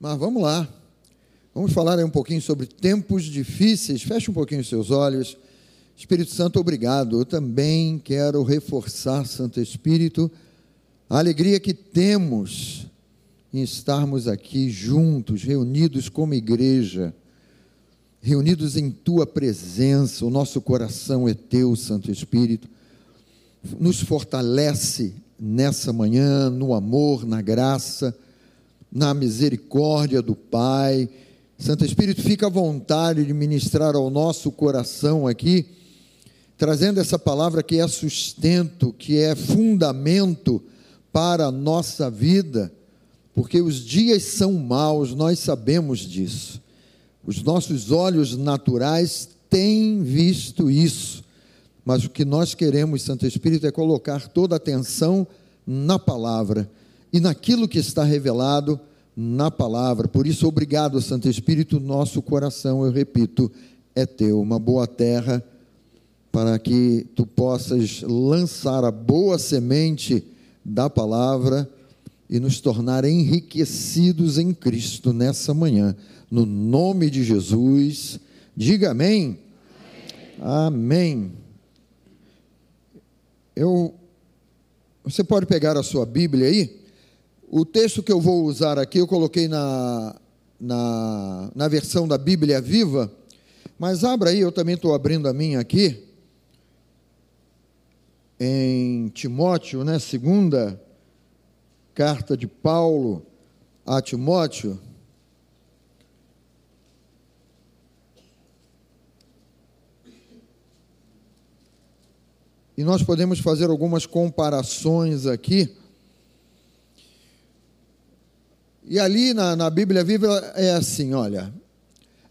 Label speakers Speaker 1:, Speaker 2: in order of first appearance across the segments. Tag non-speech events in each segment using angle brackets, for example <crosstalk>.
Speaker 1: Mas vamos lá. Vamos falar aí um pouquinho sobre tempos difíceis. Feche um pouquinho os seus olhos. Espírito Santo, obrigado. Eu também quero reforçar, Santo Espírito, a alegria que temos em estarmos aqui juntos, reunidos como igreja, reunidos em tua presença. O nosso coração é teu, Santo Espírito. Nos fortalece nessa manhã, no amor, na graça na misericórdia do Pai. Santo Espírito, fica à vontade de ministrar ao nosso coração aqui, trazendo essa palavra que é sustento, que é fundamento para a nossa vida, porque os dias são maus, nós sabemos disso. Os nossos olhos naturais têm visto isso, mas o que nós queremos, Santo Espírito, é colocar toda a atenção na palavra e naquilo que está revelado na palavra. Por isso, obrigado, Santo Espírito, nosso coração, eu repito, é teu, uma boa terra para que tu possas lançar a boa semente da palavra e nos tornar enriquecidos em Cristo nessa manhã. No nome de Jesus, diga amém. Amém. amém. Eu, você pode pegar a sua Bíblia aí? O texto que eu vou usar aqui, eu coloquei na, na, na versão da Bíblia Viva, mas abra aí, eu também estou abrindo a minha aqui, em Timóteo, né? Segunda carta de Paulo a Timóteo. E nós podemos fazer algumas comparações aqui E ali na, na Bíblia Viva é assim: olha,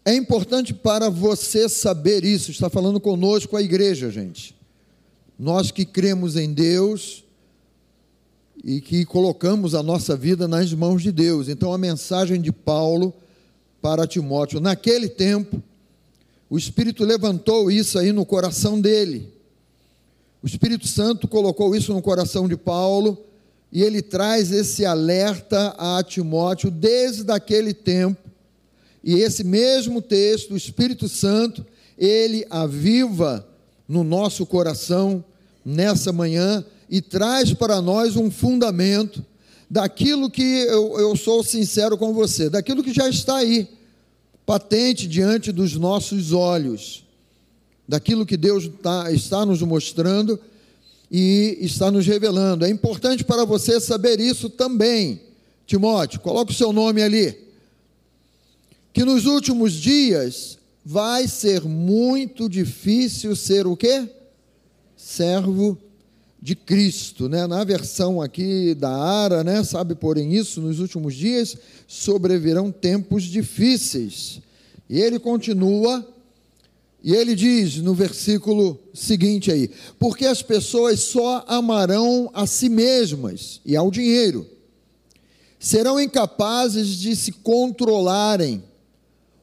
Speaker 1: é importante para você saber isso, está falando conosco a igreja, gente. Nós que cremos em Deus e que colocamos a nossa vida nas mãos de Deus. Então, a mensagem de Paulo para Timóteo, naquele tempo, o Espírito levantou isso aí no coração dele. O Espírito Santo colocou isso no coração de Paulo e ele traz esse alerta a Timóteo desde aquele tempo. E esse mesmo texto, o Espírito Santo, ele aviva no nosso coração nessa manhã e traz para nós um fundamento daquilo que eu, eu sou sincero com você, daquilo que já está aí, patente diante dos nossos olhos, daquilo que Deus tá, está nos mostrando e está nos revelando. É importante para você saber isso também. Timóteo, coloque o seu nome ali. Que nos últimos dias vai ser muito difícil ser o quê? Servo de Cristo, né? Na versão aqui da Ara, né? Sabe, porém isso, nos últimos dias sobrevirão tempos difíceis. E ele continua e ele diz no versículo seguinte aí: porque as pessoas só amarão a si mesmas e ao dinheiro, serão incapazes de se controlarem,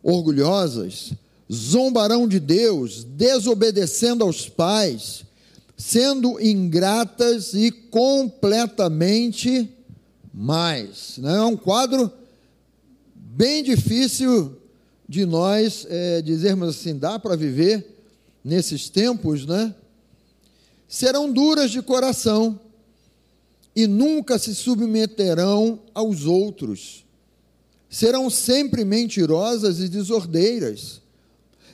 Speaker 1: orgulhosas, zombarão de Deus, desobedecendo aos pais, sendo ingratas e completamente mais. Não é um quadro bem difícil de nós é, dizermos assim, dá para viver nesses tempos, né? Serão duras de coração e nunca se submeterão aos outros. Serão sempre mentirosas e desordeiras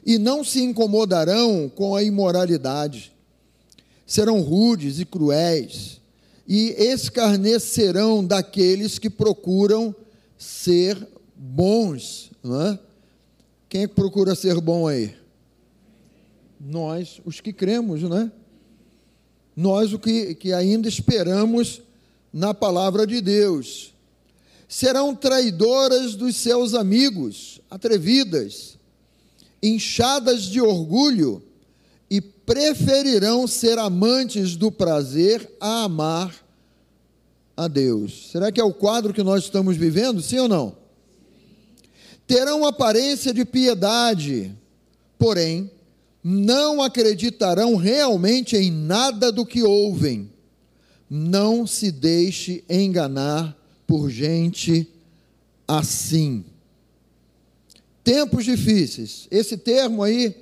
Speaker 1: e não se incomodarão com a imoralidade. Serão rudes e cruéis e escarnecerão daqueles que procuram ser bons, não é? Quem é que procura ser bom aí? Nós, os que cremos, né? Nós, o que, que ainda esperamos na palavra de Deus. Serão traidoras dos seus amigos, atrevidas, inchadas de orgulho e preferirão ser amantes do prazer a amar a Deus. Será que é o quadro que nós estamos vivendo, sim ou não? Terão aparência de piedade, porém, não acreditarão realmente em nada do que ouvem. Não se deixe enganar por gente assim. Tempos difíceis. Esse termo aí,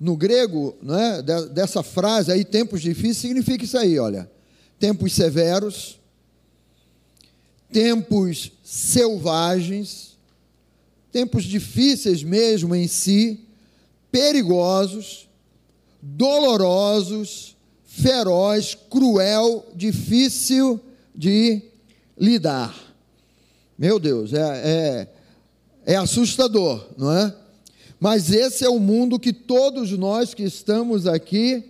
Speaker 1: no grego, né, dessa frase aí, tempos difíceis, significa isso aí, olha. Tempos severos, tempos selvagens, tempos difíceis mesmo em si, perigosos, dolorosos, feroz, cruel, difícil de lidar. Meu Deus, é, é, é assustador, não é? Mas esse é o mundo que todos nós que estamos aqui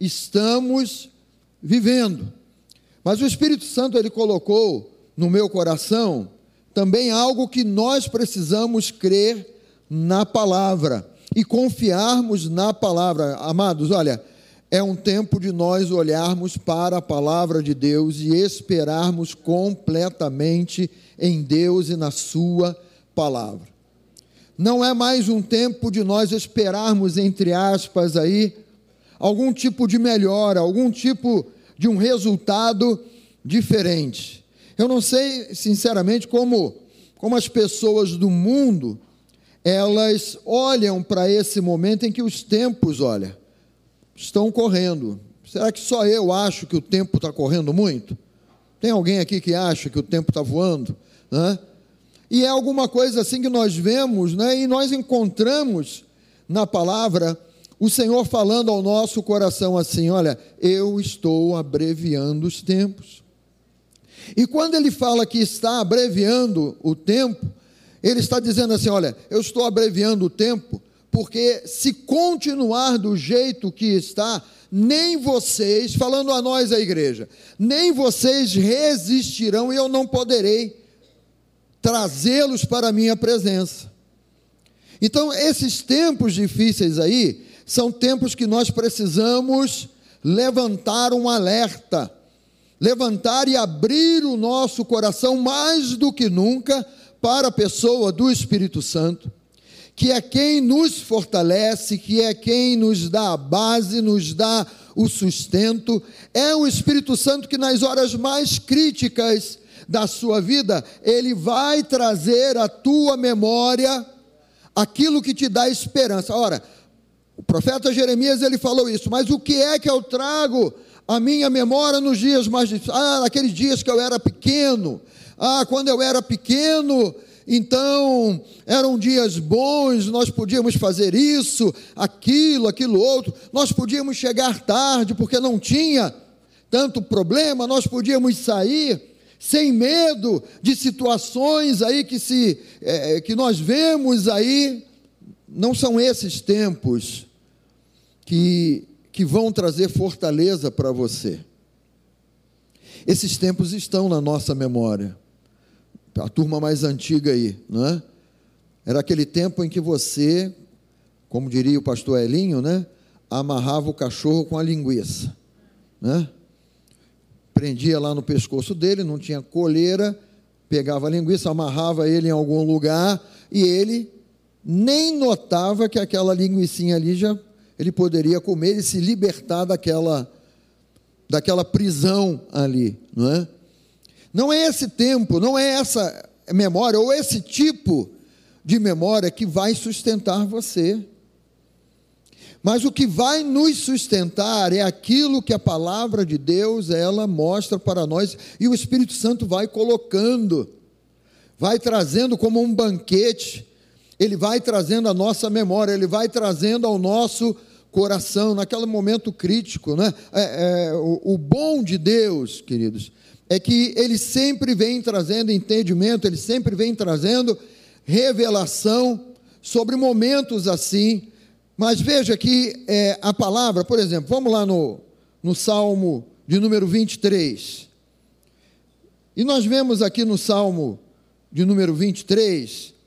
Speaker 1: estamos vivendo. Mas o Espírito Santo ele colocou no meu coração também algo que nós precisamos crer na palavra e confiarmos na palavra. Amados, olha, é um tempo de nós olharmos para a palavra de Deus e esperarmos completamente em Deus e na Sua palavra. Não é mais um tempo de nós esperarmos, entre aspas, aí, algum tipo de melhora, algum tipo de um resultado diferente. Eu não sei, sinceramente, como, como as pessoas do mundo elas olham para esse momento em que os tempos, olha, estão correndo. Será que só eu acho que o tempo está correndo muito? Tem alguém aqui que acha que o tempo está voando? Né? E é alguma coisa assim que nós vemos, né? e nós encontramos na palavra o Senhor falando ao nosso coração assim: olha, eu estou abreviando os tempos. E quando ele fala que está abreviando o tempo, ele está dizendo assim: olha, eu estou abreviando o tempo, porque se continuar do jeito que está, nem vocês, falando a nós, a igreja, nem vocês resistirão e eu não poderei trazê-los para a minha presença. Então, esses tempos difíceis aí, são tempos que nós precisamos levantar um alerta, levantar e abrir o nosso coração mais do que nunca para a pessoa do Espírito Santo, que é quem nos fortalece, que é quem nos dá a base, nos dá o sustento, é o Espírito Santo que nas horas mais críticas da sua vida, ele vai trazer à tua memória aquilo que te dá esperança. Ora, o profeta Jeremias ele falou isso, mas o que é que eu trago à minha memória nos dias mais difíceis? Ah, naqueles dias que eu era pequeno, ah, quando eu era pequeno, então eram dias bons, nós podíamos fazer isso, aquilo, aquilo outro, nós podíamos chegar tarde porque não tinha tanto problema, nós podíamos sair sem medo de situações aí que se é, que nós vemos aí. Não são esses tempos que, que vão trazer fortaleza para você. Esses tempos estão na nossa memória a turma mais antiga aí, não é? Era aquele tempo em que você, como diria o pastor Elinho, né? Amarrava o cachorro com a linguiça, né? Prendia lá no pescoço dele, não tinha coleira, pegava a linguiça, amarrava ele em algum lugar e ele nem notava que aquela linguiçinha ali já ele poderia comer e se libertar daquela daquela prisão ali, não é? Não é esse tempo, não é essa memória ou esse tipo de memória que vai sustentar você. Mas o que vai nos sustentar é aquilo que a palavra de Deus ela mostra para nós e o Espírito Santo vai colocando, vai trazendo como um banquete, ele vai trazendo a nossa memória, ele vai trazendo ao nosso coração naquele momento crítico, né? É, é, o, o bom de Deus, queridos, é que ele sempre vem trazendo entendimento, ele sempre vem trazendo revelação sobre momentos assim. Mas veja que é, a palavra, por exemplo, vamos lá no, no Salmo de número 23. E nós vemos aqui no Salmo de número 23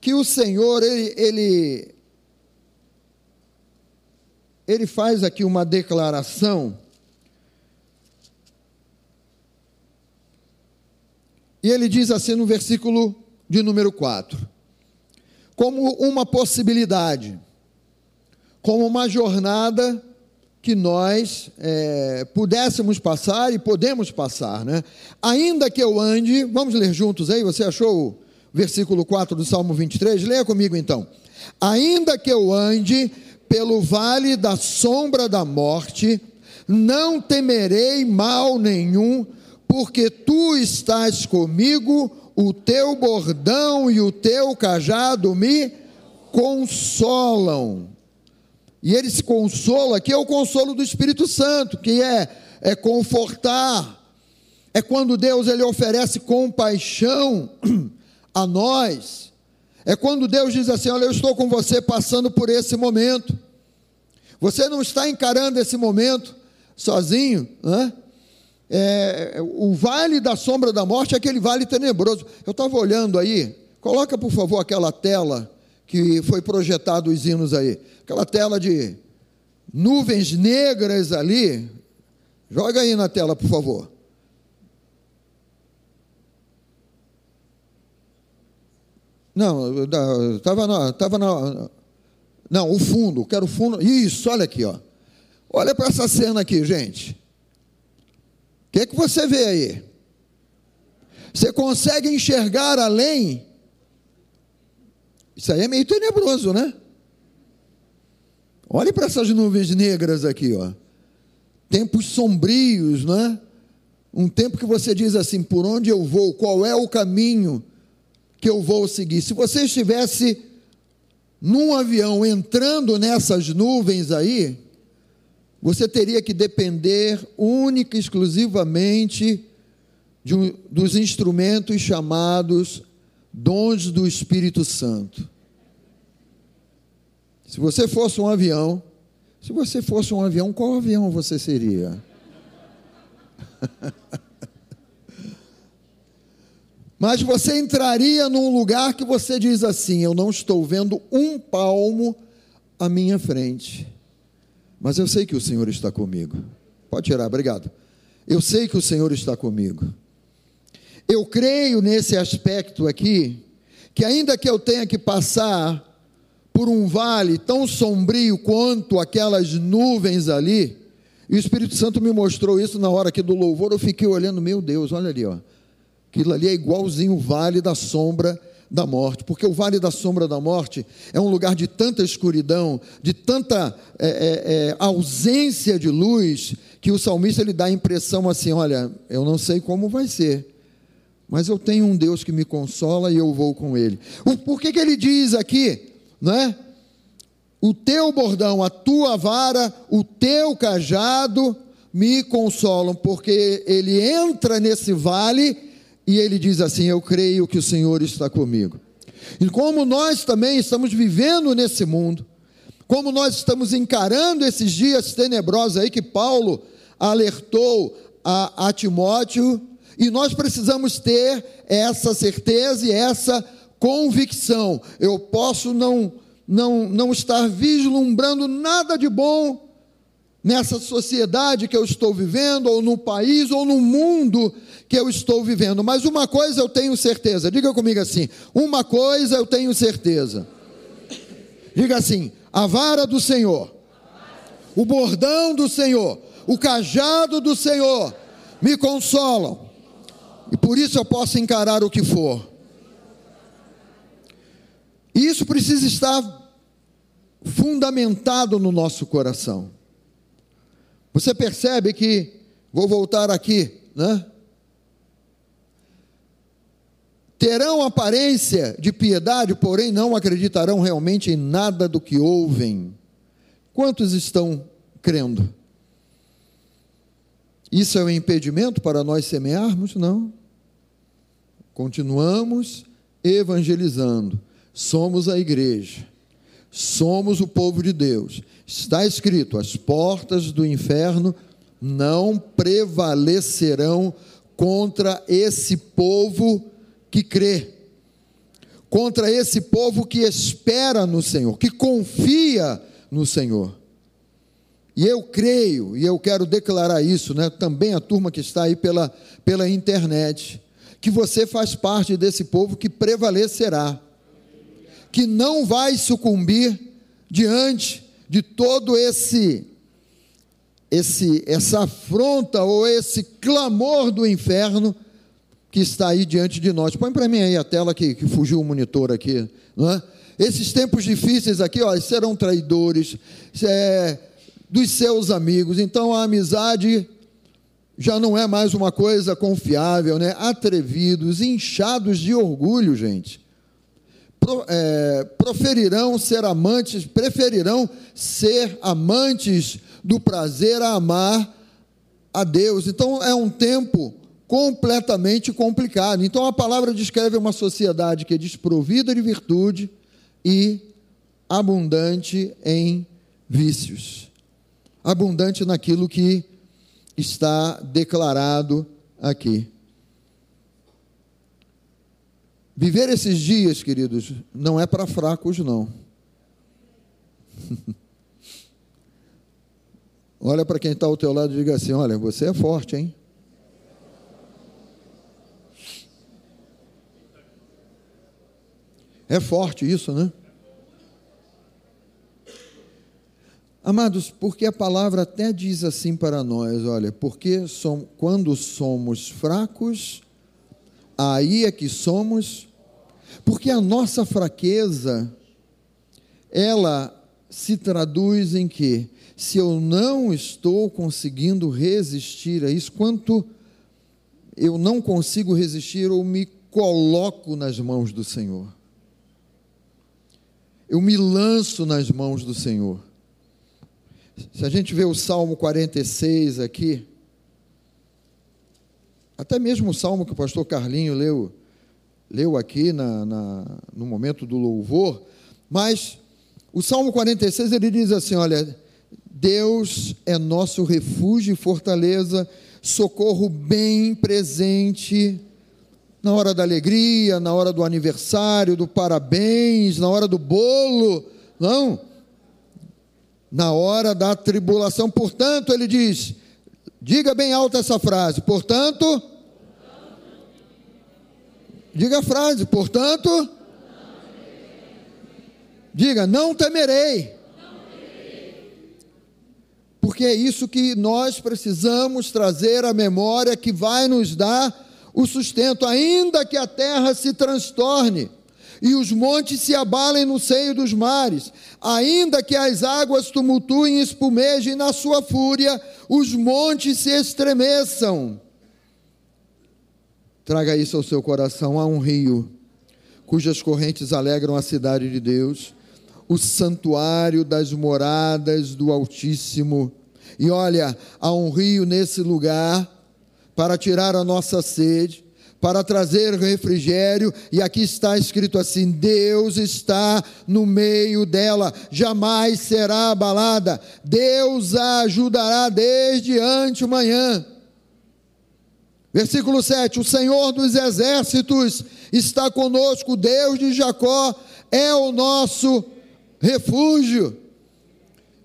Speaker 1: que o Senhor, ele, ele, ele faz aqui uma declaração E ele diz assim no versículo de número 4: como uma possibilidade, como uma jornada que nós é, pudéssemos passar e podemos passar, né? Ainda que eu ande, vamos ler juntos aí, você achou o versículo 4 do Salmo 23? Leia comigo então. Ainda que eu ande pelo vale da sombra da morte, não temerei mal nenhum, porque tu estás comigo, o teu bordão e o teu cajado me consolam. E ele se consola, aqui é o consolo do Espírito Santo, que é, é confortar, é quando Deus ele oferece compaixão <clears throat> a nós, é quando Deus diz assim: Olha, eu estou com você passando por esse momento, você não está encarando esse momento sozinho, né? É, o vale da sombra da morte é aquele vale tenebroso. Eu estava olhando aí, coloca por favor aquela tela que foi projetado os hinos aí, aquela tela de nuvens negras ali, joga aí na tela, por favor. Não, estava na, tava na. Não, o fundo, quero o fundo. Isso, olha aqui, ó. Olha para essa cena aqui, gente. O que, que você vê aí? Você consegue enxergar além isso aí é meio tenebroso, né? Olhe para essas nuvens negras aqui, ó. Tempos sombrios, né? Um tempo que você diz assim: por onde eu vou? Qual é o caminho que eu vou seguir? Se você estivesse num avião entrando nessas nuvens aí, você teria que depender única e exclusivamente de um, dos instrumentos chamados dons do Espírito Santo. Se você fosse um avião, se você fosse um avião, qual avião você seria? <laughs> Mas você entraria num lugar que você diz assim: Eu não estou vendo um palmo à minha frente, mas eu sei que o Senhor está comigo. Pode tirar, obrigado. Eu sei que o Senhor está comigo. Eu creio nesse aspecto aqui, que ainda que eu tenha que passar por um vale tão sombrio quanto aquelas nuvens ali, e o Espírito Santo me mostrou isso na hora aqui do louvor, eu fiquei olhando, meu Deus, olha ali, ó. Aquilo ali é igualzinho o vale da sombra da morte, porque o vale da sombra da morte é um lugar de tanta escuridão, de tanta é, é, é, ausência de luz, que o salmista ele dá a impressão assim: olha, eu não sei como vai ser, mas eu tenho um Deus que me consola e eu vou com ele. Por que, que ele diz aqui, não é? O teu bordão, a tua vara, o teu cajado me consolam, porque ele entra nesse vale e ele diz assim: Eu creio que o Senhor está comigo. E como nós também estamos vivendo nesse mundo, como nós estamos encarando esses dias tenebrosos aí que Paulo alertou a, a Timóteo, e nós precisamos ter essa certeza e essa convicção. Eu posso não, não, não estar vislumbrando nada de bom nessa sociedade que eu estou vivendo, ou no país, ou no mundo que eu estou vivendo, mas uma coisa eu tenho certeza, diga comigo assim: uma coisa eu tenho certeza. Diga assim: a vara do Senhor, o bordão do Senhor, o cajado do Senhor me consolam. E por isso eu posso encarar o que for. E isso precisa estar fundamentado no nosso coração. Você percebe que, vou voltar aqui, né? Terão aparência de piedade, porém não acreditarão realmente em nada do que ouvem. Quantos estão crendo? Isso é um impedimento para nós semearmos? Não. Continuamos evangelizando. Somos a igreja. Somos o povo de Deus. Está escrito: as portas do inferno não prevalecerão contra esse povo que crê, contra esse povo que espera no Senhor, que confia no Senhor. E eu creio, e eu quero declarar isso, né, também a turma que está aí pela, pela internet, que você faz parte desse povo que prevalecerá, que não vai sucumbir diante de todo esse esse, essa afronta ou esse clamor do inferno que está aí diante de nós. Põe para mim aí a tela que, que fugiu o monitor aqui. Não é? Esses tempos difíceis aqui, ó, serão traidores é, dos seus amigos. Então a amizade já não é mais uma coisa confiável, né? Atrevidos, inchados de orgulho, gente. Pro, é, proferirão ser amantes, preferirão ser amantes do prazer a amar a Deus. Então é um tempo completamente complicado. Então a palavra descreve uma sociedade que é desprovida de virtude e abundante em vícios. Abundante naquilo que está declarado aqui. Viver esses dias, queridos, não é para fracos, não. <laughs> olha para quem está ao teu lado e diga assim: olha, você é forte, hein? É forte isso, né? Amados, porque a palavra até diz assim para nós, olha, porque som, quando somos fracos, aí é que somos, porque a nossa fraqueza, ela se traduz em que? Se eu não estou conseguindo resistir a isso, quanto eu não consigo resistir, eu me coloco nas mãos do Senhor. Eu me lanço nas mãos do Senhor. Se a gente vê o Salmo 46 aqui, até mesmo o Salmo que o pastor Carlinho leu, leu aqui na, na, no momento do louvor, mas o Salmo 46 ele diz assim: olha, Deus é nosso refúgio e fortaleza, socorro bem presente na hora da alegria, na hora do aniversário, do parabéns, na hora do bolo, não. Na hora da tribulação, portanto, ele diz, diga bem alto essa frase, portanto, diga a frase, portanto, diga, não temerei. Porque é isso que nós precisamos trazer à memória que vai nos dar o sustento, ainda que a terra se transtorne e os montes se abalem no seio dos mares, ainda que as águas tumultuem e espumejem na sua fúria, os montes se estremeçam. Traga isso ao seu coração, há um rio, cujas correntes alegram a cidade de Deus, o santuário das moradas do Altíssimo. E olha, há um rio nesse lugar para tirar a nossa sede, para trazer refrigério, e aqui está escrito assim: Deus está no meio dela, jamais será abalada, Deus a ajudará desde antemanhã. Versículo 7: O Senhor dos exércitos está conosco, Deus de Jacó é o nosso refúgio.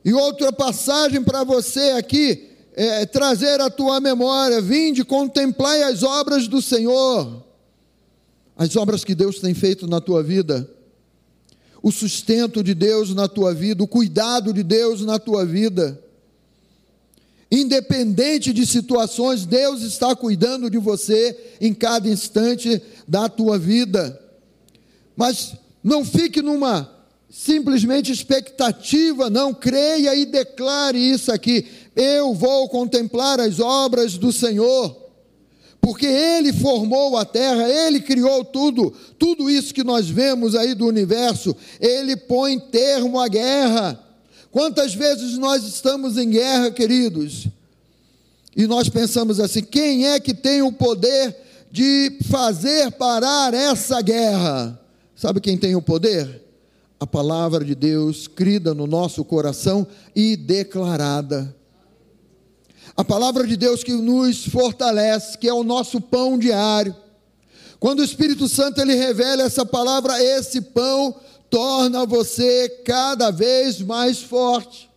Speaker 1: E outra passagem para você aqui, é, trazer a tua memória, vinde, contemplai as obras do Senhor, as obras que Deus tem feito na tua vida, o sustento de Deus na tua vida, o cuidado de Deus na tua vida. Independente de situações, Deus está cuidando de você em cada instante da tua vida. Mas não fique numa simplesmente expectativa, não creia e declare isso aqui. Eu vou contemplar as obras do Senhor, porque Ele formou a terra, Ele criou tudo, tudo isso que nós vemos aí do universo, Ele põe termo à guerra. Quantas vezes nós estamos em guerra, queridos? E nós pensamos assim: quem é que tem o poder de fazer parar essa guerra? Sabe quem tem o poder? a palavra de Deus crida no nosso coração e declarada. A palavra de Deus que nos fortalece, que é o nosso pão diário. Quando o Espírito Santo ele revela essa palavra, esse pão torna você cada vez mais forte.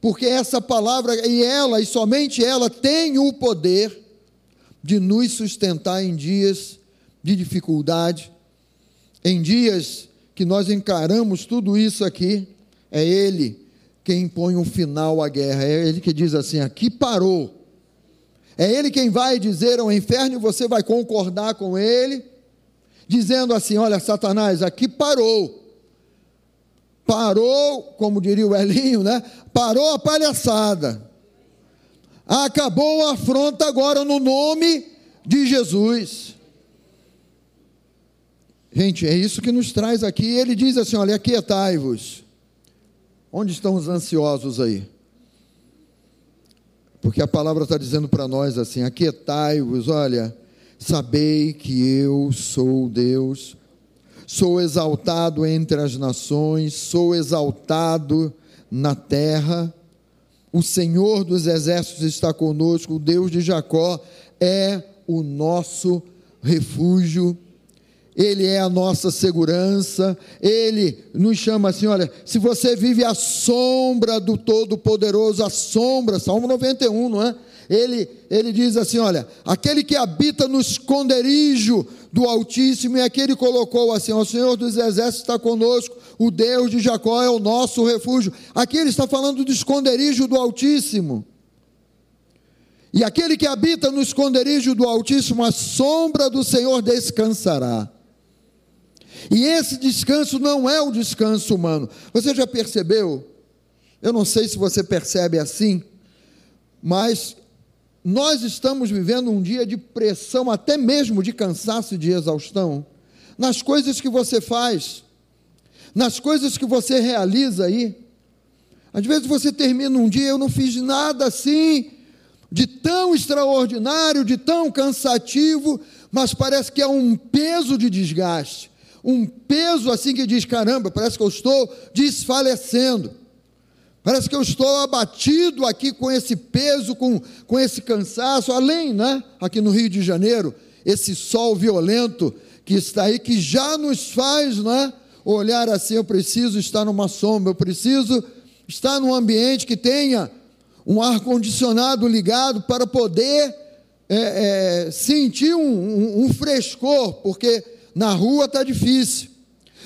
Speaker 1: Porque essa palavra e ela e somente ela tem o poder de nos sustentar em dias de dificuldade, em dias que nós encaramos tudo isso aqui, é Ele quem põe um final à guerra. É ele que diz assim: aqui parou. É ele quem vai dizer ao inferno você vai concordar com ele, dizendo assim: olha, Satanás, aqui parou. Parou, como diria o Elinho, né? Parou a palhaçada. Acabou a afronta agora no nome de Jesus. Gente, é isso que nos traz aqui. Ele diz assim: olha, aquietai-vos. Onde estão os ansiosos aí? Porque a palavra está dizendo para nós assim: aquietai-vos, olha, sabei que eu sou Deus, sou exaltado entre as nações, sou exaltado na terra. O Senhor dos exércitos está conosco, o Deus de Jacó é o nosso refúgio ele é a nossa segurança, Ele nos chama assim: olha, se você vive à sombra do Todo-Poderoso, a sombra, Salmo 91, não é? Ele, ele diz assim: olha, aquele que habita no esconderijo do Altíssimo, e aqui ele colocou assim: o Senhor dos Exércitos está conosco, o Deus de Jacó é o nosso refúgio. Aqui ele está falando do esconderijo do Altíssimo. E aquele que habita no esconderijo do Altíssimo, a sombra do Senhor descansará. E esse descanso não é o descanso humano. Você já percebeu? Eu não sei se você percebe assim, mas nós estamos vivendo um dia de pressão, até mesmo de cansaço e de exaustão, nas coisas que você faz, nas coisas que você realiza aí. Às vezes você termina um dia, eu não fiz nada assim, de tão extraordinário, de tão cansativo, mas parece que é um peso de desgaste um peso assim que diz: caramba, parece que eu estou desfalecendo. Parece que eu estou abatido aqui com esse peso, com, com esse cansaço, além, né, aqui no Rio de Janeiro, esse sol violento que está aí, que já nos faz, né, olhar assim: eu preciso estar numa sombra, eu preciso estar num ambiente que tenha um ar-condicionado ligado para poder é, é, sentir um, um, um frescor, porque na rua está difícil,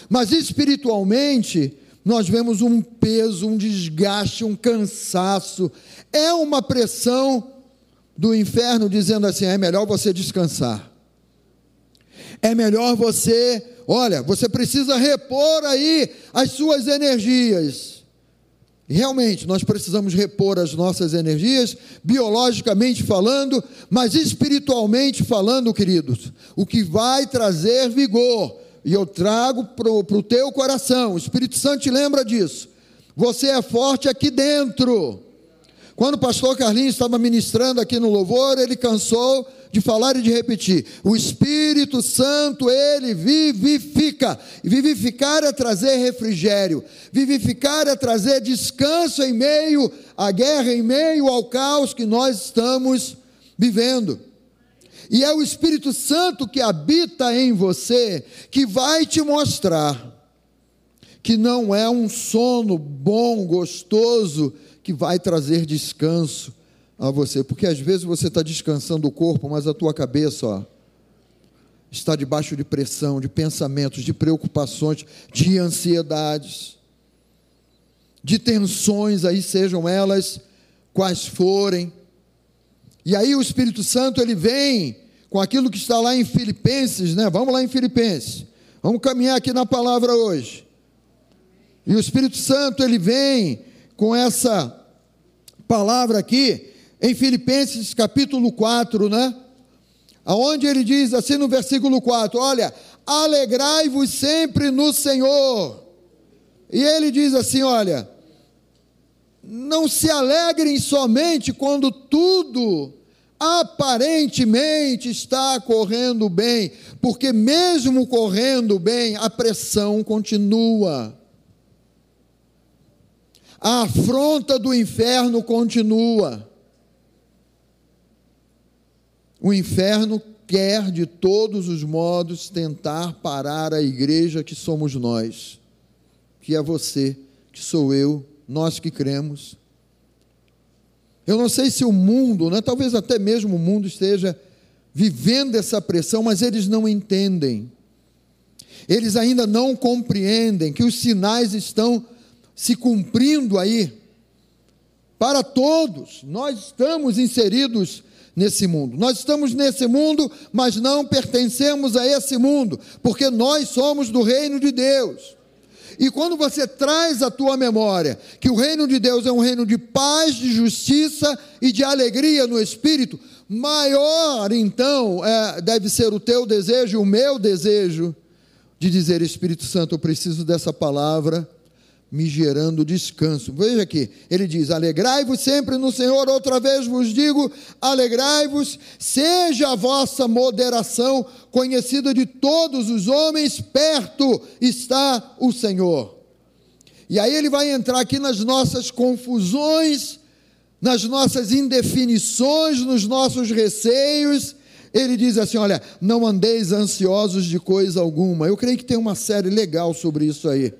Speaker 1: mas espiritualmente nós vemos um peso, um desgaste, um cansaço, é uma pressão do inferno dizendo assim: é melhor você descansar, é melhor você, olha, você precisa repor aí as suas energias. Realmente, nós precisamos repor as nossas energias, biologicamente falando, mas espiritualmente falando, queridos. O que vai trazer vigor, e eu trago para o teu coração, o Espírito Santo te lembra disso. Você é forte aqui dentro. Quando o pastor Carlinhos estava ministrando aqui no louvor, ele cansou de falar e de repetir. O Espírito Santo, ele vivifica. Vivificar é trazer refrigério. Vivificar é trazer descanso em meio à guerra, em meio ao caos que nós estamos vivendo. E é o Espírito Santo que habita em você que vai te mostrar que não é um sono bom, gostoso, que vai trazer descanso, a você, porque às vezes você está descansando o corpo, mas a tua cabeça, ó, está debaixo de pressão, de pensamentos, de preocupações, de ansiedades, de tensões, aí sejam elas quais forem. E aí o Espírito Santo ele vem com aquilo que está lá em Filipenses, né? Vamos lá em Filipenses. Vamos caminhar aqui na palavra hoje. E o Espírito Santo ele vem com essa palavra aqui em Filipenses capítulo 4, né? Aonde ele diz assim no versículo 4: Olha, alegrai-vos sempre no Senhor. E ele diz assim: Olha, não se alegrem somente quando tudo aparentemente está correndo bem, porque mesmo correndo bem, a pressão continua. A afronta do inferno continua. O inferno quer de todos os modos tentar parar a igreja que somos nós, que é você, que sou eu, nós que cremos. Eu não sei se o mundo, né, talvez até mesmo o mundo esteja vivendo essa pressão, mas eles não entendem. Eles ainda não compreendem que os sinais estão se cumprindo aí para todos. Nós estamos inseridos nesse mundo. Nós estamos nesse mundo, mas não pertencemos a esse mundo, porque nós somos do reino de Deus. E quando você traz à tua memória que o reino de Deus é um reino de paz, de justiça e de alegria no espírito, maior então é, deve ser o teu desejo, o meu desejo, de dizer: Espírito Santo, eu preciso dessa palavra me gerando descanso. Veja aqui, ele diz: Alegrai-vos sempre no Senhor, outra vez vos digo: alegrai-vos, seja a vossa moderação conhecida de todos os homens, perto está o Senhor. E aí ele vai entrar aqui nas nossas confusões, nas nossas indefinições, nos nossos receios. Ele diz assim: Olha, não andeis ansiosos de coisa alguma. Eu creio que tem uma série legal sobre isso aí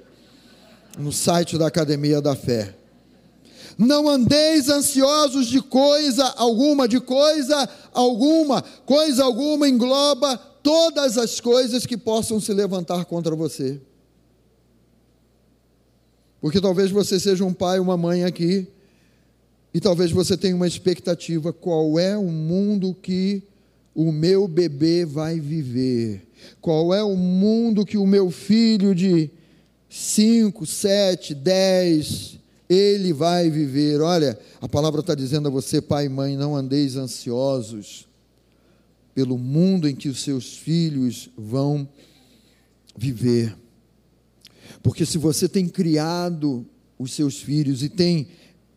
Speaker 1: no site da Academia da Fé. Não andeis ansiosos de coisa alguma, de coisa alguma, coisa alguma engloba todas as coisas que possam se levantar contra você. Porque talvez você seja um pai, uma mãe aqui, e talvez você tenha uma expectativa: qual é o mundo que o meu bebê vai viver? Qual é o mundo que o meu filho de 5, 7, 10, ele vai viver. Olha, a palavra está dizendo a você, pai e mãe, não andeis ansiosos pelo mundo em que os seus filhos vão viver. Porque se você tem criado os seus filhos e tem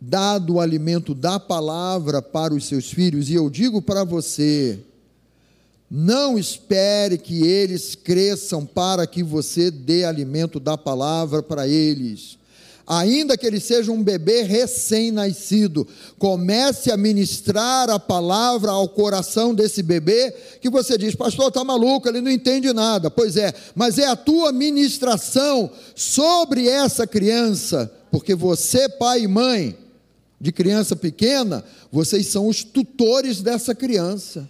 Speaker 1: dado o alimento da palavra para os seus filhos, e eu digo para você, não espere que eles cresçam para que você dê alimento da palavra para eles. Ainda que ele seja um bebê recém-nascido, comece a ministrar a palavra ao coração desse bebê, que você diz, pastor, está maluco, ele não entende nada. Pois é, mas é a tua ministração sobre essa criança, porque você, pai e mãe de criança pequena, vocês são os tutores dessa criança.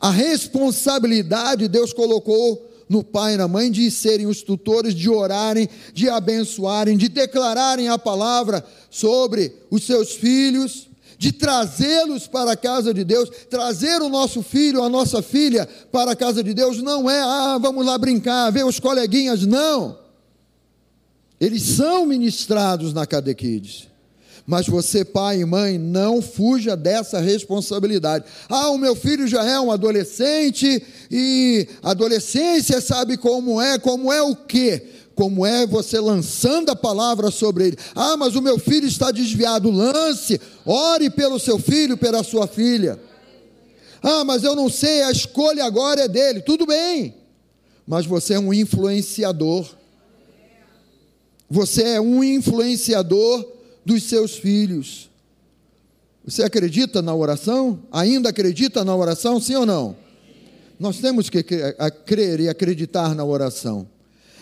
Speaker 1: A responsabilidade Deus colocou no pai e na mãe de serem os tutores, de orarem, de abençoarem, de declararem a palavra sobre os seus filhos, de trazê-los para a casa de Deus. Trazer o nosso filho, a nossa filha para a casa de Deus não é, ah, vamos lá brincar, ver os coleguinhas, não. Eles são ministrados na catequides. Mas você, pai e mãe, não fuja dessa responsabilidade. Ah, o meu filho já é um adolescente e adolescência sabe como é, como é o quê? Como é você lançando a palavra sobre ele. Ah, mas o meu filho está desviado. Lance, ore pelo seu filho, pela sua filha. Ah, mas eu não sei, a escolha agora é dele. Tudo bem, mas você é um influenciador. Você é um influenciador dos seus filhos. Você acredita na oração? Ainda acredita na oração, sim ou não? Nós temos que crer e acreditar na oração.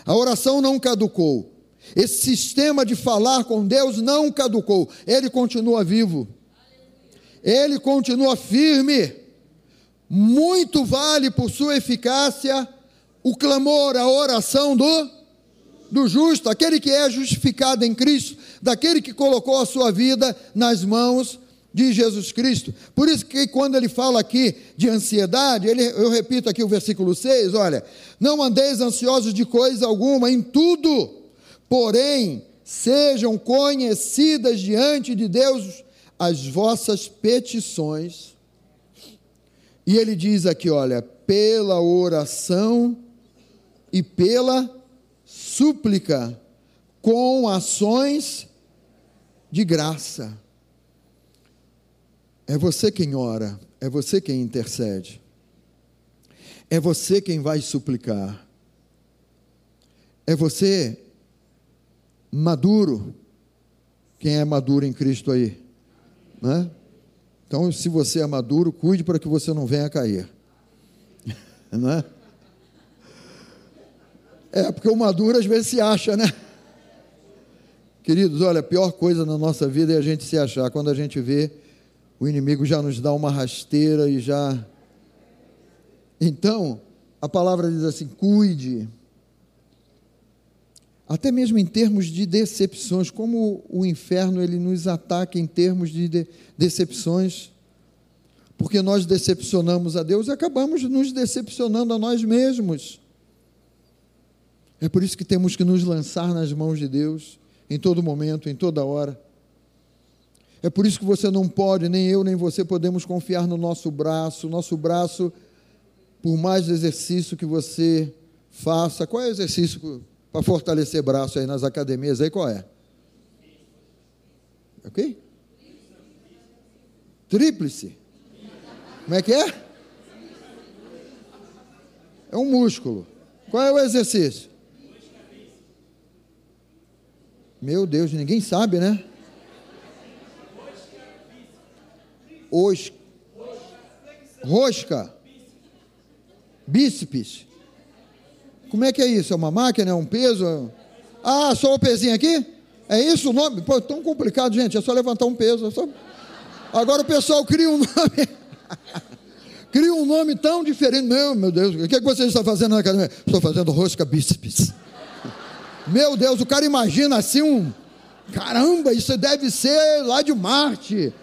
Speaker 1: A oração não caducou. Esse sistema de falar com Deus não caducou. Ele continua vivo. Ele continua firme. Muito vale por sua eficácia o clamor, a oração do do justo, aquele que é justificado em Cristo, daquele que colocou a sua vida nas mãos de Jesus Cristo. Por isso que quando ele fala aqui de ansiedade, ele, eu repito aqui o versículo 6, olha, não andeis ansiosos de coisa alguma, em tudo, porém, sejam conhecidas diante de Deus as vossas petições. E ele diz aqui, olha, pela oração e pela súplica com ações de graça. É você quem ora, é você quem intercede, é você quem vai suplicar, é você maduro. Quem é maduro em Cristo aí? Né? Então, se você é maduro, cuide para que você não venha a cair. <laughs> Não é? É, porque o maduro às vezes se acha, né? Queridos, olha, a pior coisa na nossa vida é a gente se achar. Quando a gente vê, o inimigo já nos dá uma rasteira e já. Então, a palavra diz assim: cuide. até mesmo em termos de decepções, como o inferno ele nos ataca em termos de, de decepções, porque nós decepcionamos a Deus e acabamos nos decepcionando a nós mesmos. É por isso que temos que nos lançar nas mãos de Deus em todo momento, em toda hora. É por isso que você não pode, nem eu, nem você podemos confiar no nosso braço. Nosso braço, por mais exercício que você faça, qual é o exercício para fortalecer braço aí nas academias? Aí qual é? Ok? Tríplice. Como é que é? É um músculo. Qual é o exercício? Meu Deus, ninguém sabe, né? Os, rosca, bíceps. Como é que é isso? É uma máquina? É um peso? Ah, só o pezinho aqui? É isso o nome? Pô, tão complicado, gente. É só levantar um peso. É só... Agora o pessoal cria um <laughs> nome. cria um nome tão diferente. Meu, meu Deus, o que, é que você está fazendo na academia? Estou fazendo rosca bíceps. Meu Deus, o cara imagina assim um. Caramba, isso deve ser lá de Marte.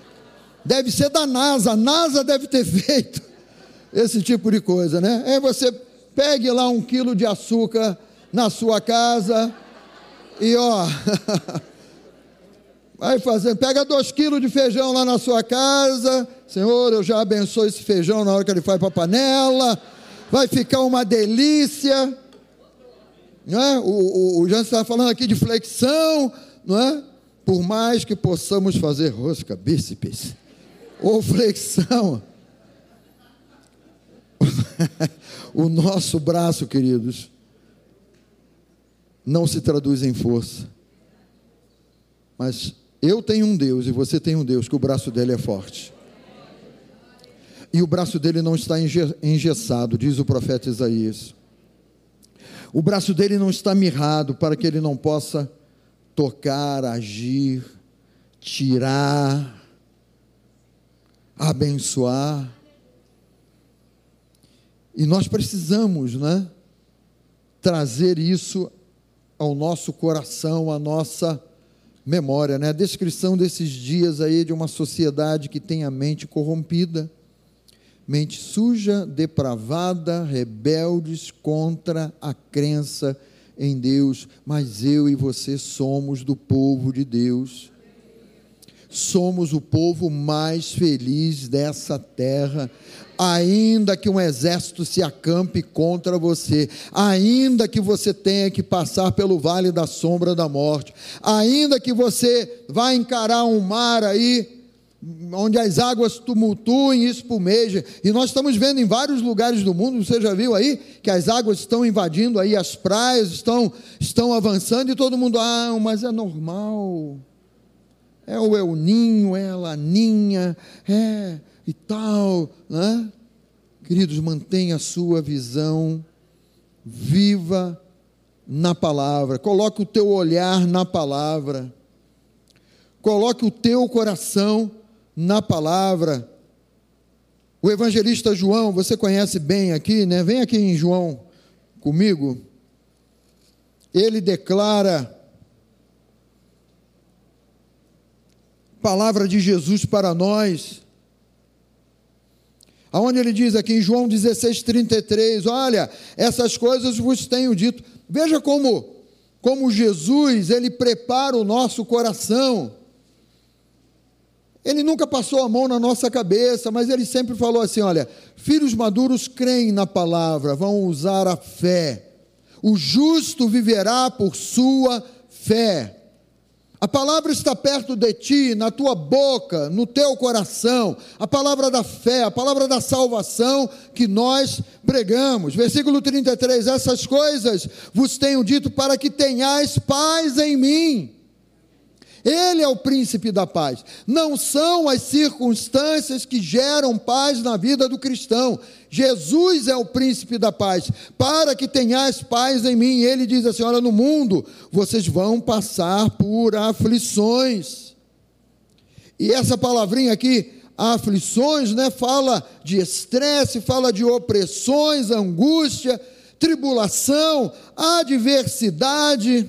Speaker 1: Deve ser da NASA. A NASA deve ter <laughs> feito esse tipo de coisa, né? É você pegue lá um quilo de açúcar na sua casa e ó. <laughs> Vai fazendo, pega dois quilos de feijão lá na sua casa. Senhor, eu já abençoo esse feijão na hora que ele vai para a panela. Vai ficar uma delícia. Não é? O, o, o estava falando aqui de flexão, não é? Por mais que possamos fazer rosca, bíceps, ou flexão, <laughs> o nosso braço, queridos, não se traduz em força. Mas eu tenho um Deus e você tem um Deus que o braço dele é forte. E o braço dele não está engessado, diz o profeta Isaías. O braço dele não está mirrado para que ele não possa tocar, agir, tirar, abençoar. E nós precisamos, né, trazer isso ao nosso coração, à nossa memória, né? A descrição desses dias aí de uma sociedade que tem a mente corrompida mente suja, depravada, rebeldes contra a crença em Deus, mas eu e você somos do povo de Deus. Somos o povo mais feliz dessa terra. Ainda que um exército se acampe contra você, ainda que você tenha que passar pelo vale da sombra da morte, ainda que você vá encarar um mar aí onde as águas tumultuem e espumejem. E nós estamos vendo em vários lugares do mundo, você já viu aí, que as águas estão invadindo aí as praias, estão, estão avançando e todo mundo, ah, mas é normal. É o El Ninho, é a Laninha, é e tal, né? Queridos, mantenha a sua visão viva na palavra. Coloque o teu olhar na palavra. Coloque o teu coração na palavra. O evangelista João, você conhece bem aqui, né? Vem aqui em João comigo. Ele declara palavra de Jesus para nós. Aonde ele diz aqui em João 16:33, olha, essas coisas vos tenho dito. Veja como como Jesus, ele prepara o nosso coração ele nunca passou a mão na nossa cabeça, mas ele sempre falou assim: olha, filhos maduros creem na palavra, vão usar a fé. O justo viverá por sua fé. A palavra está perto de ti, na tua boca, no teu coração. A palavra da fé, a palavra da salvação que nós pregamos. Versículo 33: Essas coisas vos tenho dito para que tenhais paz em mim. Ele é o príncipe da paz. Não são as circunstâncias que geram paz na vida do cristão. Jesus é o príncipe da paz. Para que tenhais paz em mim. Ele diz assim: Olha, no mundo vocês vão passar por aflições. E essa palavrinha aqui, aflições, né, fala de estresse, fala de opressões, angústia, tribulação, adversidade.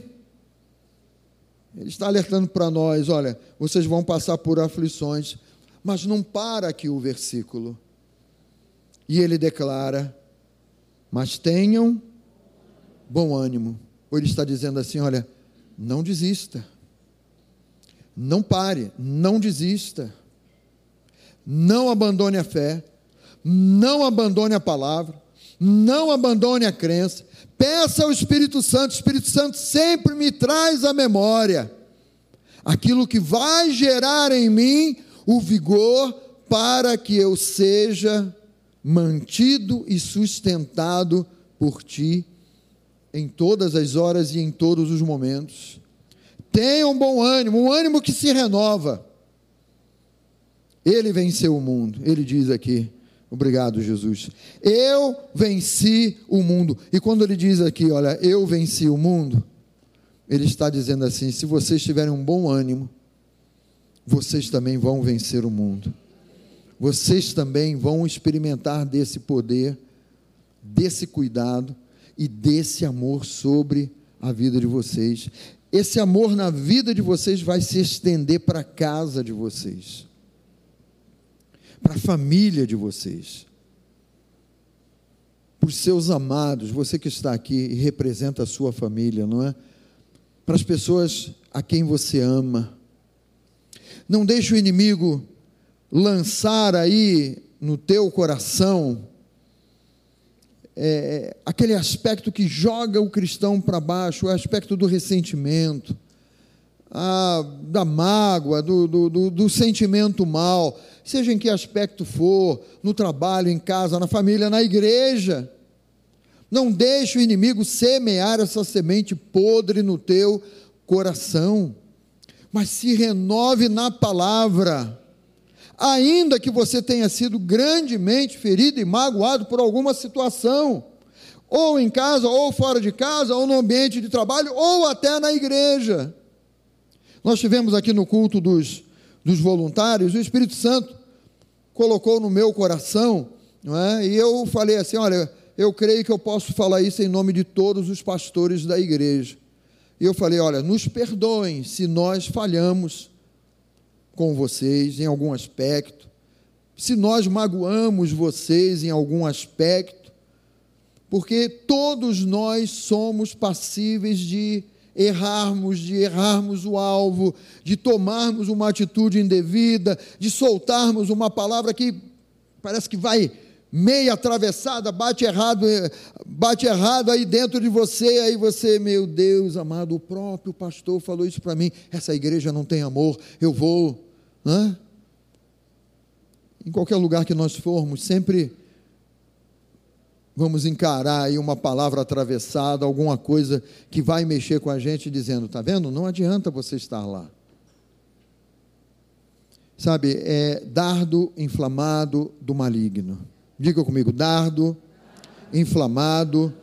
Speaker 1: Ele está alertando para nós: olha, vocês vão passar por aflições, mas não para aqui o versículo. E ele declara: mas tenham bom ânimo. Ou ele está dizendo assim: olha, não desista, não pare, não desista, não abandone a fé, não abandone a palavra, não abandone a crença, peça ao Espírito Santo, o Espírito Santo sempre me traz à memória aquilo que vai gerar em mim o vigor para que eu seja mantido e sustentado por ti em todas as horas e em todos os momentos. Tenha um bom ânimo, um ânimo que se renova. Ele venceu o mundo, ele diz aqui. Obrigado, Jesus. Eu venci o mundo. E quando ele diz aqui, olha, eu venci o mundo, ele está dizendo assim: se vocês tiverem um bom ânimo, vocês também vão vencer o mundo. Vocês também vão experimentar desse poder, desse cuidado e desse amor sobre a vida de vocês. Esse amor na vida de vocês vai se estender para a casa de vocês para a família de vocês, para os seus amados, você que está aqui e representa a sua família, não é? Para as pessoas a quem você ama. Não deixe o inimigo lançar aí no teu coração é, aquele aspecto que joga o cristão para baixo, o aspecto do ressentimento, a, da mágoa, do, do, do, do sentimento mal seja em que aspecto for, no trabalho, em casa, na família, na igreja. Não deixe o inimigo semear essa semente podre no teu coração, mas se renove na palavra. Ainda que você tenha sido grandemente ferido e magoado por alguma situação, ou em casa, ou fora de casa, ou no ambiente de trabalho, ou até na igreja. Nós tivemos aqui no culto dos dos voluntários, o Espírito Santo colocou no meu coração, não é? e eu falei assim: olha, eu creio que eu posso falar isso em nome de todos os pastores da igreja. E eu falei: olha, nos perdoem se nós falhamos com vocês em algum aspecto, se nós magoamos vocês em algum aspecto, porque todos nós somos passíveis de errarmos, de errarmos o alvo, de tomarmos uma atitude indevida, de soltarmos uma palavra que parece que vai meia atravessada, bate errado, bate errado aí dentro de você, aí você, meu Deus amado, o próprio pastor falou isso para mim, essa igreja não tem amor, eu vou, né? Em qualquer lugar que nós formos, sempre vamos encarar aí uma palavra atravessada, alguma coisa que vai mexer com a gente, dizendo: está vendo? Não adianta você estar lá. Sabe, é dardo inflamado do maligno. Diga comigo: dardo inflamado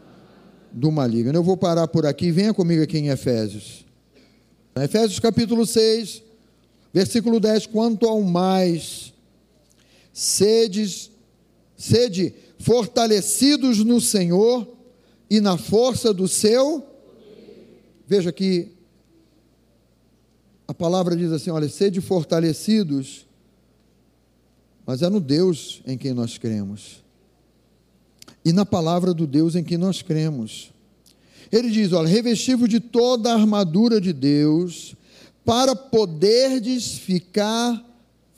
Speaker 1: do maligno. Eu vou parar por aqui, venha comigo aqui em Efésios. Efésios capítulo 6, versículo 10: Quanto ao mais, sedes, sede fortalecidos no Senhor e na força do seu. Veja que a palavra diz assim: olha, sede fortalecidos, mas é no Deus em quem nós cremos, e na palavra do Deus em quem nós cremos. Ele diz: olha, revestivo de toda a armadura de Deus, para poderdes ficar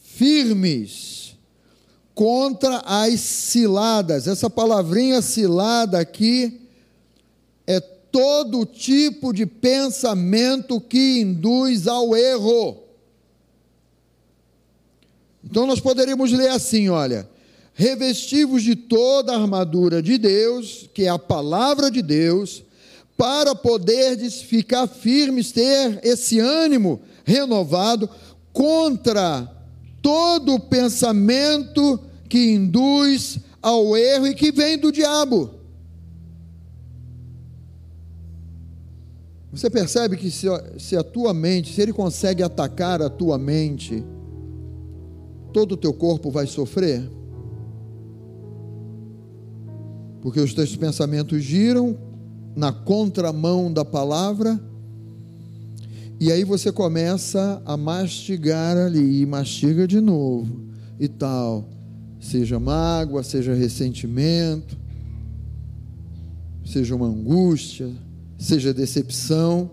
Speaker 1: firmes contra as ciladas. Essa palavrinha cilada aqui é todo tipo de pensamento que induz ao erro. Então nós poderíamos ler assim, olha: revestivos de toda a armadura de Deus, que é a palavra de Deus, para poderdes ficar firmes, ter esse ânimo renovado contra todo pensamento que induz ao erro e que vem do diabo. Você percebe que se, se, a tua mente, se ele consegue atacar a tua mente, todo o teu corpo vai sofrer? Porque os teus pensamentos giram na contramão da palavra E aí você começa a mastigar ali, e mastiga de novo e tal. Seja mágoa, seja ressentimento, seja uma angústia, seja decepção.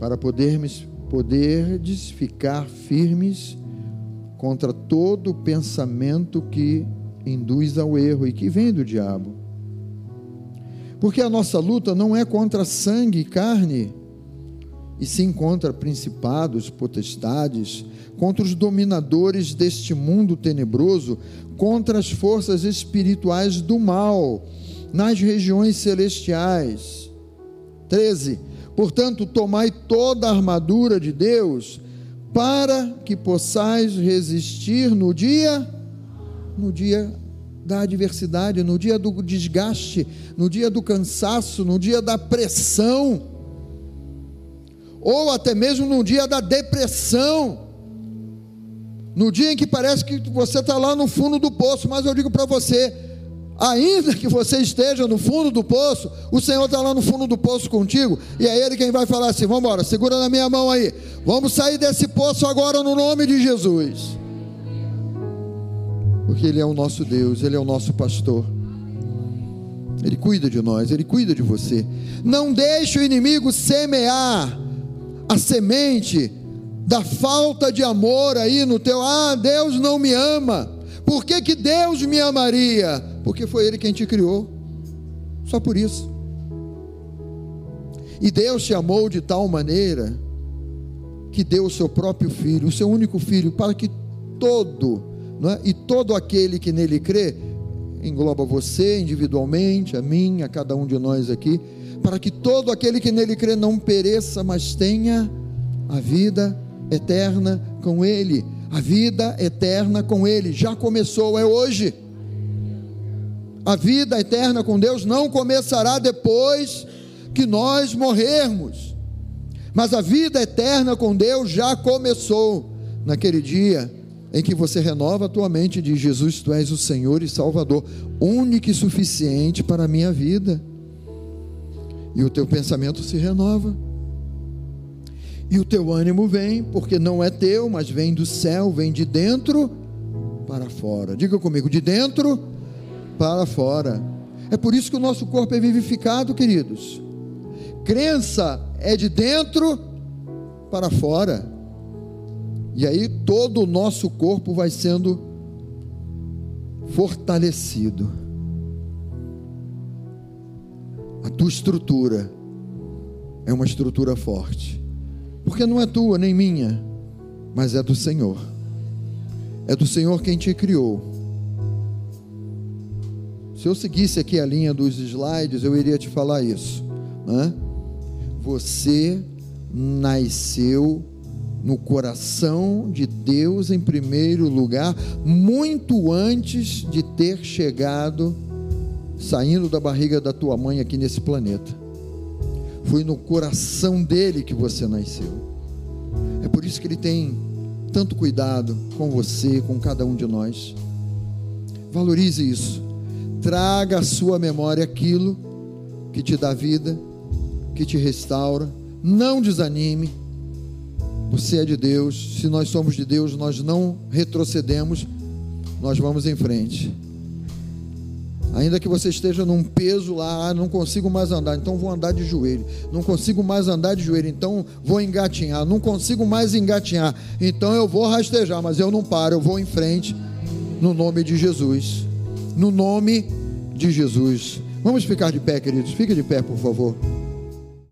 Speaker 1: Para podermos poderdes ficar firmes contra todo pensamento que induz ao erro e que vem do diabo. Porque a nossa luta não é contra sangue e carne, e sim contra principados, potestades, contra os dominadores deste mundo tenebroso, contra as forças espirituais do mal nas regiões celestiais. 13. Portanto, tomai toda a armadura de Deus, para que possais resistir no dia no dia da adversidade, no dia do desgaste, no dia do cansaço, no dia da pressão, ou até mesmo no dia da depressão, no dia em que parece que você está lá no fundo do poço, mas eu digo para você, ainda que você esteja no fundo do poço, o Senhor está lá no fundo do poço contigo, e é Ele quem vai falar assim: vamos embora, segura na minha mão aí, vamos sair desse poço agora no nome de Jesus porque Ele é o nosso Deus, Ele é o nosso pastor. Ele cuida de nós, Ele cuida de você. Não deixe o inimigo semear a semente da falta de amor aí no teu. Ah, Deus não me ama. Por que, que Deus me amaria? Porque foi Ele quem te criou. Só por isso. E Deus te amou de tal maneira que deu o seu próprio filho, o seu único filho, para que todo é? e todo aquele que nele crê, engloba você individualmente, a mim, a cada um de nós aqui, para que todo aquele que nele crê não pereça, mas tenha a vida eterna com ele. A vida eterna com ele já começou, é hoje. A vida eterna com Deus não começará depois que nós morrermos, mas a vida eterna com Deus já começou naquele dia em que você renova a tua mente diz: Jesus, tu és o Senhor e Salvador, único e suficiente para a minha vida. E o teu pensamento se renova. E o teu ânimo vem, porque não é teu, mas vem do céu, vem de dentro para fora. Diga comigo, de dentro para fora. É por isso que o nosso corpo é vivificado, queridos. Crença é de dentro para fora. E aí todo o nosso corpo vai sendo fortalecido. A tua estrutura é uma estrutura forte. Porque não é tua nem minha, mas é do Senhor. É do Senhor quem te criou. Se eu seguisse aqui a linha dos slides, eu iria te falar isso. Né? Você nasceu no coração de Deus em primeiro lugar, muito antes de ter chegado, saindo da barriga da tua mãe aqui nesse planeta. Foi no coração dele que você nasceu. É por isso que ele tem tanto cuidado com você, com cada um de nós. Valorize isso. Traga à sua memória aquilo que te dá vida, que te restaura. Não desanime você é de Deus. Se nós somos de Deus, nós não retrocedemos, nós vamos em frente. Ainda que você esteja num peso lá, ah, não consigo mais andar, então vou andar de joelho. Não consigo mais andar de joelho, então vou engatinhar. Não consigo mais engatinhar, então eu vou rastejar, mas eu não paro, eu vou em frente, no nome de Jesus. No nome de Jesus. Vamos ficar de pé, queridos. Fique de pé, por favor.